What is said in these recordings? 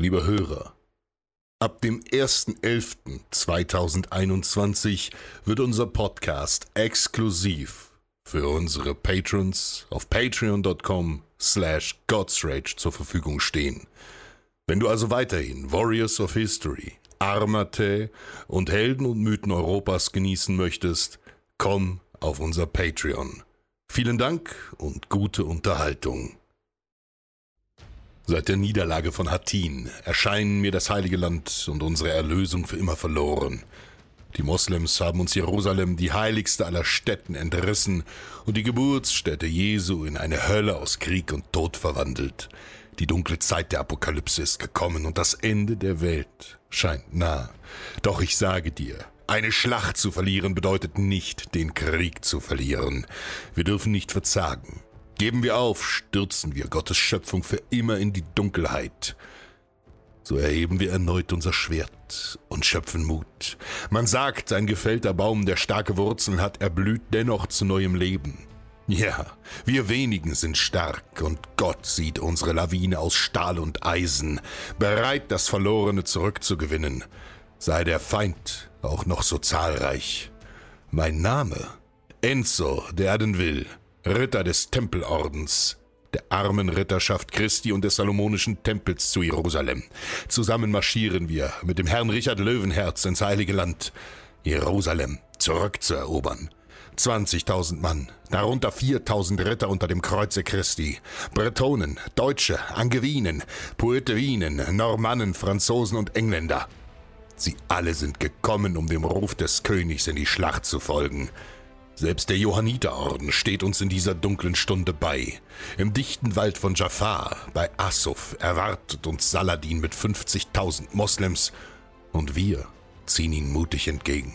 Lieber Hörer, ab dem 1.11.2021 wird unser Podcast exklusiv für unsere Patrons auf patreon.com slash godsrage zur Verfügung stehen. Wenn du also weiterhin Warriors of History, Armate und Helden und Mythen Europas genießen möchtest, komm auf unser Patreon. Vielen Dank und gute Unterhaltung. Seit der Niederlage von Hattin erscheinen mir das Heilige Land und unsere Erlösung für immer verloren. Die Moslems haben uns Jerusalem, die heiligste aller Städten, entrissen und die Geburtsstätte Jesu in eine Hölle aus Krieg und Tod verwandelt. Die dunkle Zeit der Apokalypse ist gekommen und das Ende der Welt scheint nah. Doch ich sage dir, eine Schlacht zu verlieren bedeutet nicht, den Krieg zu verlieren. Wir dürfen nicht verzagen. Geben wir auf, stürzen wir Gottes Schöpfung für immer in die Dunkelheit. So erheben wir erneut unser Schwert und schöpfen Mut. Man sagt, ein gefällter Baum, der starke Wurzeln hat, erblüht dennoch zu neuem Leben. Ja, wir wenigen sind stark und Gott sieht unsere Lawine aus Stahl und Eisen, bereit, das Verlorene zurückzugewinnen. Sei der Feind auch noch so zahlreich. Mein Name? Enzo Derdenwill, Ritter des Tempelordens, der armen Ritterschaft Christi und des Salomonischen Tempels zu Jerusalem. Zusammen marschieren wir mit dem Herrn Richard Löwenherz ins Heilige Land, Jerusalem zurückzuerobern. 20.000 Mann, darunter 4.000 Ritter unter dem Kreuze Christi, Bretonen, Deutsche, Angevinen, Poetevinen, Normannen, Franzosen und Engländer. Sie alle sind gekommen, um dem Ruf des Königs in die Schlacht zu folgen. Selbst der Johanniterorden steht uns in dieser dunklen Stunde bei. Im dichten Wald von Jafar, bei Assuf, erwartet uns Saladin mit 50.000 Moslems und wir ziehen ihn mutig entgegen.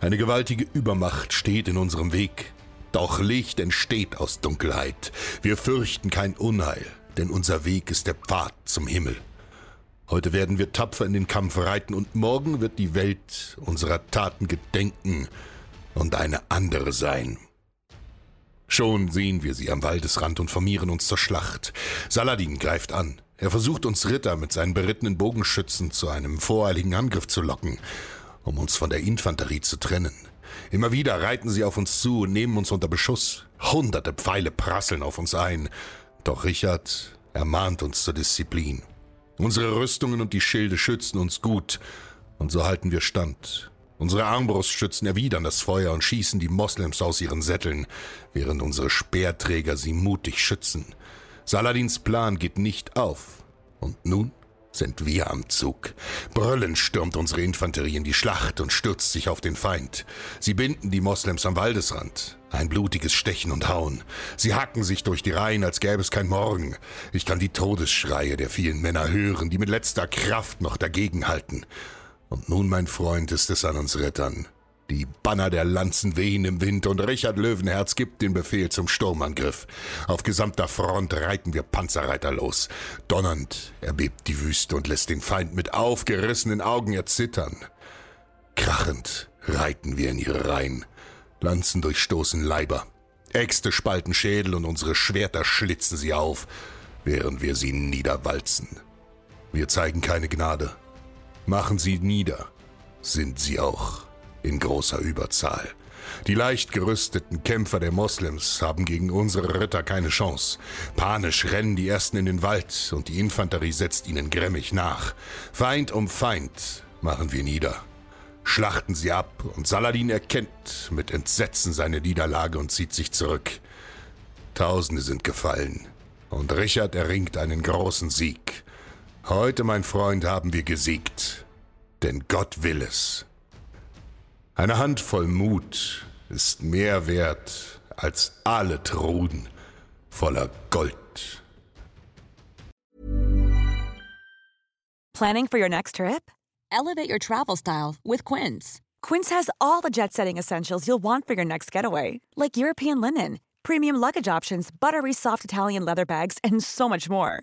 Eine gewaltige Übermacht steht in unserem Weg. Doch Licht entsteht aus Dunkelheit. Wir fürchten kein Unheil, denn unser Weg ist der Pfad zum Himmel. Heute werden wir tapfer in den Kampf reiten und morgen wird die Welt unserer Taten gedenken und eine andere sein. Schon sehen wir sie am Waldesrand und formieren uns zur Schlacht. Saladin greift an. Er versucht uns Ritter mit seinen berittenen Bogenschützen zu einem voreiligen Angriff zu locken um uns von der Infanterie zu trennen. Immer wieder reiten sie auf uns zu und nehmen uns unter Beschuss. Hunderte Pfeile prasseln auf uns ein. Doch Richard ermahnt uns zur Disziplin. Unsere Rüstungen und die Schilde schützen uns gut, und so halten wir stand. Unsere Armbrustschützen erwidern das Feuer und schießen die Moslems aus ihren Sätteln, während unsere Speerträger sie mutig schützen. Saladins Plan geht nicht auf. Und nun sind wir am Zug. Brüllend stürmt unsere Infanterie in die Schlacht und stürzt sich auf den Feind. Sie binden die Moslems am Waldesrand. Ein blutiges Stechen und Hauen. Sie hacken sich durch die Reihen, als gäbe es kein Morgen. Ich kann die Todesschreie der vielen Männer hören, die mit letzter Kraft noch dagegenhalten. Und nun, mein Freund, ist es an uns Rittern, Die Banner der Lanzen wehen im Wind und Richard Löwenherz gibt den Befehl zum Sturmangriff. Auf gesamter Front reiten wir Panzerreiter los. Donnernd erbebt die Wüste und lässt den Feind mit aufgerissenen Augen erzittern. Krachend reiten wir in ihre Reihen. Lanzen durchstoßen Leiber. Äxte spalten Schädel und unsere Schwerter schlitzen sie auf, während wir sie niederwalzen. Wir zeigen keine Gnade. Machen sie nieder, sind sie auch in großer Überzahl. Die leicht gerüsteten Kämpfer der Moslems haben gegen unsere Ritter keine Chance. Panisch rennen die Ersten in den Wald und die Infanterie setzt ihnen grimmig nach. Feind um Feind machen wir nieder. Schlachten sie ab und Saladin erkennt mit Entsetzen seine Niederlage und zieht sich zurück. Tausende sind gefallen und Richard erringt einen großen Sieg. Heute, mein Freund, haben wir gesiegt, denn Gott will es. Eine Handvoll Mut ist mehr wert als alle Truden voller Gold. Planning for your next trip? Elevate your travel style with Quince. Quince has all the jet setting essentials you'll want for your next getaway, like European linen, premium luggage options, buttery soft Italian leather bags, and so much more.